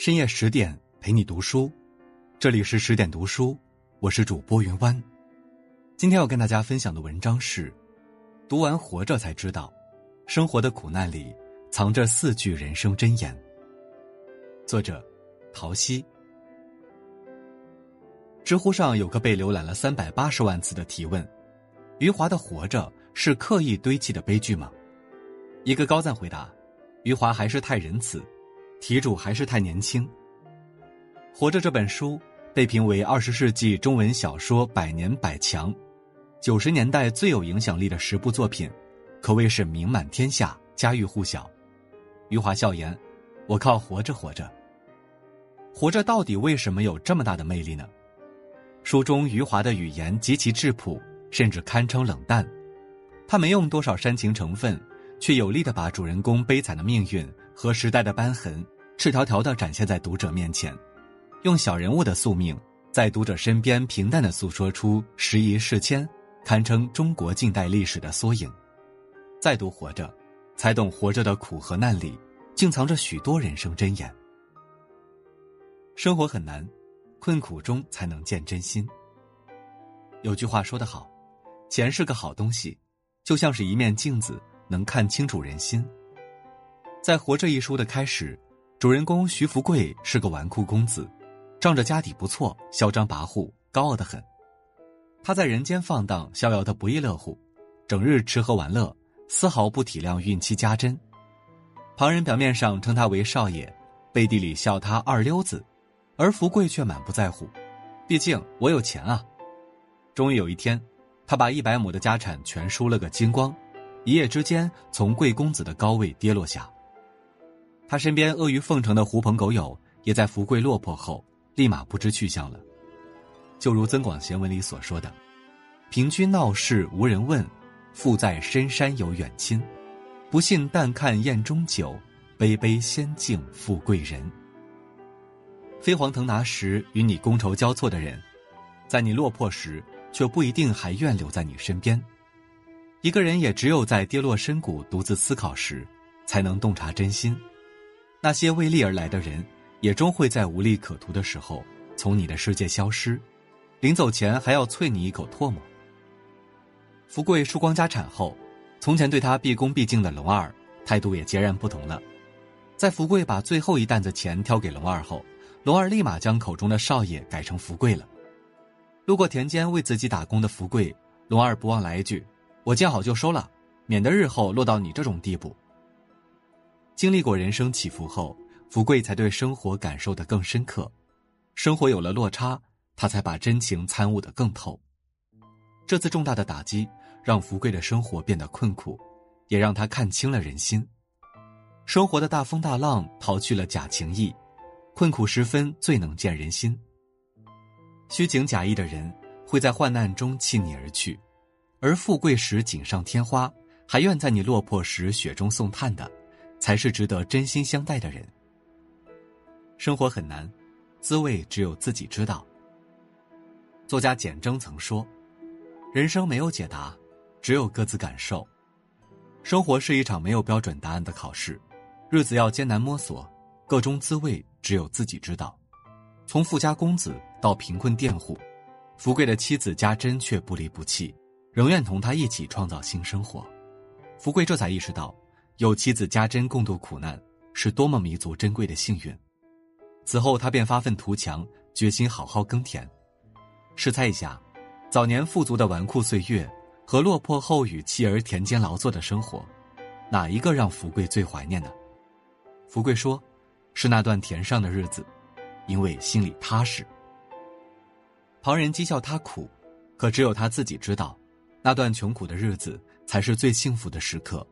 深夜十点陪你读书，这里是十点读书，我是主播云湾。今天要跟大家分享的文章是：读完《活着》才知道，生活的苦难里藏着四句人生箴言。作者：陶溪。知乎上有个被浏览了三百八十万次的提问：余华的《活着》是刻意堆砌的悲剧吗？一个高赞回答：余华还是太仁慈。题主还是太年轻。《活着》这本书被评为二十世纪中文小说百年百强，九十年代最有影响力的十部作品，可谓是名满天下，家喻户晓。余华笑言：“我靠活着活着。”活着到底为什么有这么大的魅力呢？书中余华的语言极其质朴，甚至堪称冷淡，他没用多少煽情成分，却有力的把主人公悲惨的命运。和时代的斑痕，赤条条的展现在读者面前，用小人物的宿命，在读者身边平淡的诉说出时移世迁，堪称中国近代历史的缩影。再读活着，才懂活着的苦和难里，竟藏着许多人生箴言。生活很难，困苦中才能见真心。有句话说得好，钱是个好东西，就像是一面镜子，能看清楚人心。在《活着》一书的开始，主人公徐福贵是个纨绔公子，仗着家底不错，嚣张跋扈，高傲的很。他在人间放荡，逍遥的不亦乐乎，整日吃喝玩乐，丝毫不体谅孕期家珍。旁人表面上称他为少爷，背地里笑他二溜子，而福贵却满不在乎，毕竟我有钱啊。终于有一天，他把一百亩的家产全输了个精光，一夜之间从贵公子的高位跌落下。他身边阿谀奉承的狐朋狗友，也在福贵落魄后立马不知去向了。就如《增广贤文》里所说的：“平居闹市无人问，富在深山有远亲。不信但看宴中酒，杯杯先敬富贵人。”飞黄腾达时与你觥筹交错的人，在你落魄时却不一定还愿留在你身边。一个人也只有在跌落深谷、独自思考时，才能洞察真心。那些为利而来的人，也终会在无利可图的时候从你的世界消失，临走前还要啐你一口唾沫。福贵输光家产后，从前对他毕恭毕敬的龙二态度也截然不同了。在福贵把最后一担子钱挑给龙二后，龙二立马将口中的少爷改成福贵了。路过田间为自己打工的福贵，龙二不忘来一句：“我见好就收了，免得日后落到你这种地步。”经历过人生起伏后，福贵才对生活感受的更深刻。生活有了落差，他才把真情参悟的更透。这次重大的打击让福贵的生活变得困苦，也让他看清了人心。生活的大风大浪淘去了假情意，困苦时分最能见人心。虚情假意的人会在患难中弃你而去，而富贵时锦上添花，还愿在你落魄时雪中送炭的。才是值得真心相待的人。生活很难，滋味只有自己知道。作家简征曾说：“人生没有解答，只有各自感受。生活是一场没有标准答案的考试，日子要艰难摸索，各中滋味只有自己知道。从富家公子到贫困佃户，福贵的妻子家珍却不离不弃，仍愿同他一起创造新生活。福贵这才意识到。”有妻子家珍共度苦难，是多么弥足珍贵的幸运。此后，他便发愤图强，决心好好耕田。试猜一下，早年富足的纨绔岁月和落魄后与妻儿田间劳作的生活，哪一个让福贵最怀念呢？福贵说：“是那段田上的日子，因为心里踏实。”旁人讥笑他苦，可只有他自己知道，那段穷苦的日子才是最幸福的时刻。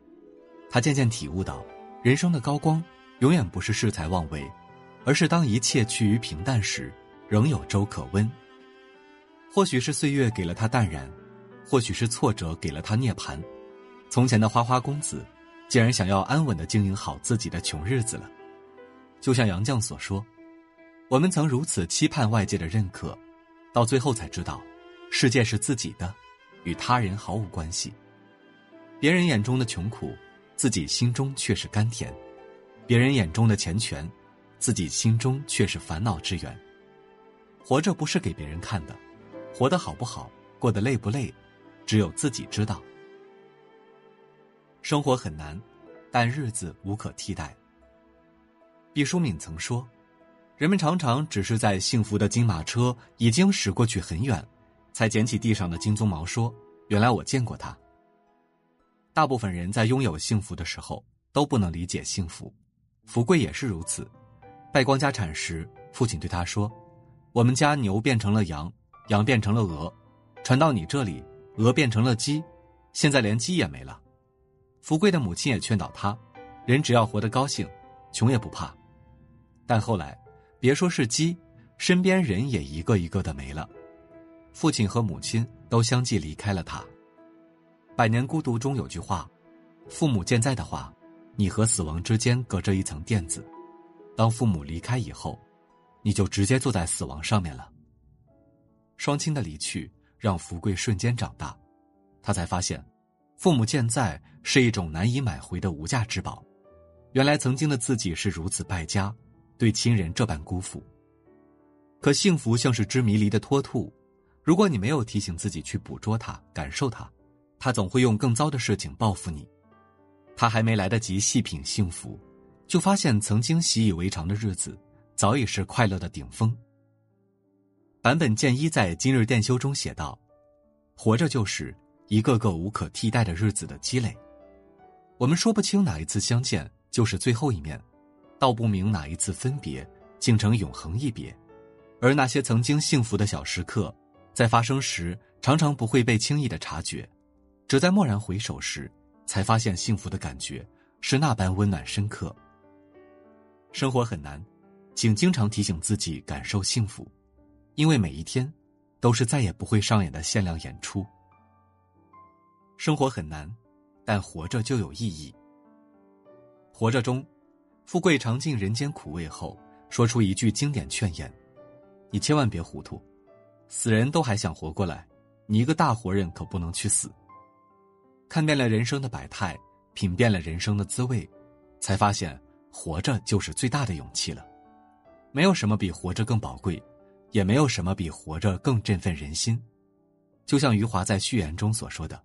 他渐渐体悟到，人生的高光，永远不是恃才妄为，而是当一切趋于平淡时，仍有粥可温。或许是岁月给了他淡然，或许是挫折给了他涅槃。从前的花花公子，竟然想要安稳的经营好自己的穷日子了。就像杨绛所说：“我们曾如此期盼外界的认可，到最后才知道，世界是自己的，与他人毫无关系。别人眼中的穷苦。”自己心中却是甘甜，别人眼中的钱权，自己心中却是烦恼之源。活着不是给别人看的，活得好不好，过得累不累，只有自己知道。生活很难，但日子无可替代。毕淑敏曾说：“人们常常只是在幸福的金马车已经驶过去很远，才捡起地上的金鬃毛，说：‘原来我见过它。’大部分人在拥有幸福的时候都不能理解幸福，福贵也是如此。败光家产时，父亲对他说。”我们家牛变成了羊，羊变成了鹅，传到你这里，鹅变成了鸡，现在连鸡也没了。福贵的母亲也劝导他，人只要活得高兴，穷也不怕。但后来，别说是鸡，身边人也一个一个的没了，父亲和母亲都相继离开了他。百年孤独中有句话：父母健在的话，你和死亡之间隔着一层垫子；当父母离开以后。你就直接坐在死亡上面了。双亲的离去让福贵瞬间长大，他才发现，父母健在是一种难以买回的无价之宝。原来曾经的自己是如此败家，对亲人这般辜负。可幸福像是只迷离的脱兔，如果你没有提醒自己去捕捉它、感受它，他总会用更糟的事情报复你。他还没来得及细品幸福，就发现曾经习以为常的日子。早已是快乐的顶峰。坂本健一在《今日电修》中写道：“活着就是一个个无可替代的日子的积累。我们说不清哪一次相见就是最后一面，道不明哪一次分别竟成永恒一别。而那些曾经幸福的小时刻，在发生时常常不会被轻易的察觉，只在蓦然回首时，才发现幸福的感觉是那般温暖深刻。生活很难。”请经常提醒自己感受幸福，因为每一天都是再也不会上演的限量演出。生活很难，但活着就有意义。活着中，富贵尝尽人间苦味后，说出一句经典劝言：“你千万别糊涂，死人都还想活过来，你一个大活人可不能去死。”看遍了人生的百态，品遍了人生的滋味，才发现活着就是最大的勇气了。没有什么比活着更宝贵，也没有什么比活着更振奋人心。就像余华在序言中所说的：“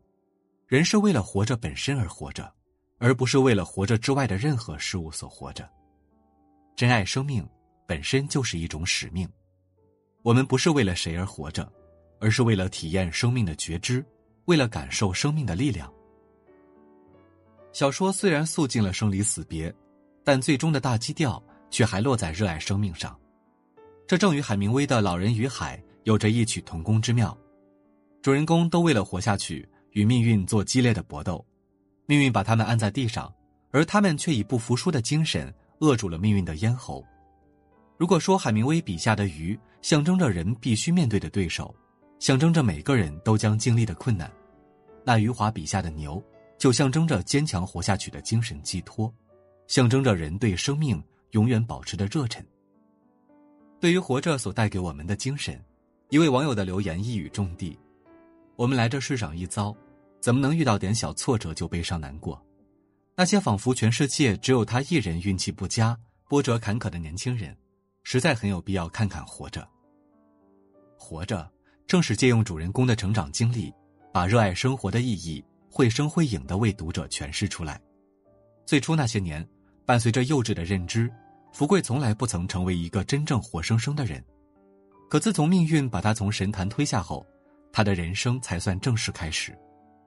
人是为了活着本身而活着，而不是为了活着之外的任何事物所活着。珍爱生命本身就是一种使命。我们不是为了谁而活着，而是为了体验生命的觉知，为了感受生命的力量。”小说虽然诉尽了生离死别，但最终的大基调。却还落在热爱生命上，这正与海明威的《老人与海》有着异曲同工之妙。主人公都为了活下去，与命运做激烈的搏斗，命运把他们按在地上，而他们却以不服输的精神扼住了命运的咽喉。如果说海明威笔下的鱼象征着人必须面对的对手，象征着每个人都将经历的困难，那余华笔下的牛就象征着坚强活下去的精神寄托，象征着人对生命。永远保持的热忱。对于活着所带给我们的精神，一位网友的留言一语中的：“我们来这世上一遭，怎么能遇到点小挫折就悲伤难过？那些仿佛全世界只有他一人运气不佳、波折坎坷的年轻人，实在很有必要看看活着。活着，正是借用主人公的成长经历，把热爱生活的意义绘声绘影的为读者诠释出来。最初那些年。”伴随着幼稚的认知，福贵从来不曾成为一个真正活生生的人。可自从命运把他从神坛推下后，他的人生才算正式开始。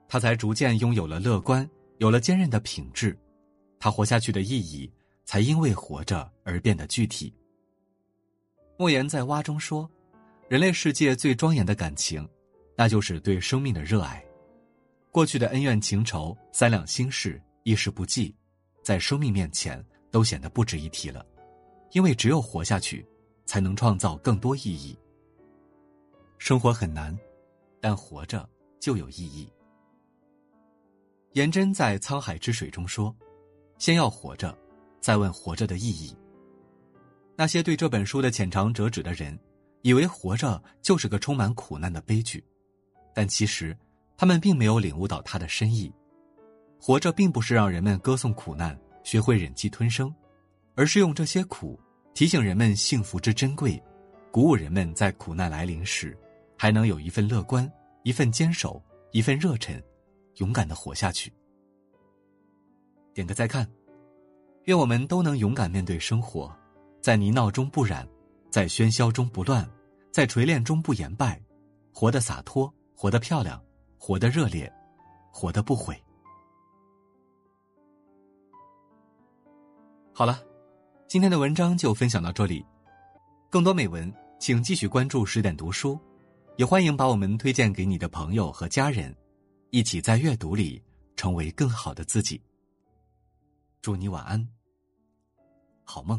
他才逐渐拥有了乐观，有了坚韧的品质。他活下去的意义，才因为活着而变得具体。莫言在《蛙》中说：“人类世界最庄严的感情，那就是对生命的热爱。过去的恩怨情仇、三两心事，一时不计。”在生命面前都显得不值一提了，因为只有活下去，才能创造更多意义。生活很难，但活着就有意义。颜真在《沧海之水》中说：“先要活着，再问活着的意义。”那些对这本书的浅尝辄止的人，以为活着就是个充满苦难的悲剧，但其实他们并没有领悟到它的深意。活着并不是让人们歌颂苦难、学会忍气吞声，而是用这些苦提醒人们幸福之珍贵，鼓舞人们在苦难来临时，还能有一份乐观、一份坚守、一份热忱，勇敢的活下去。点个再看，愿我们都能勇敢面对生活，在泥淖中不染，在喧嚣中不乱，在锤炼中不言败，活得洒脱，活得漂亮，活得热烈，活得不悔。好了，今天的文章就分享到这里。更多美文，请继续关注十点读书，也欢迎把我们推荐给你的朋友和家人，一起在阅读里成为更好的自己。祝你晚安，好梦。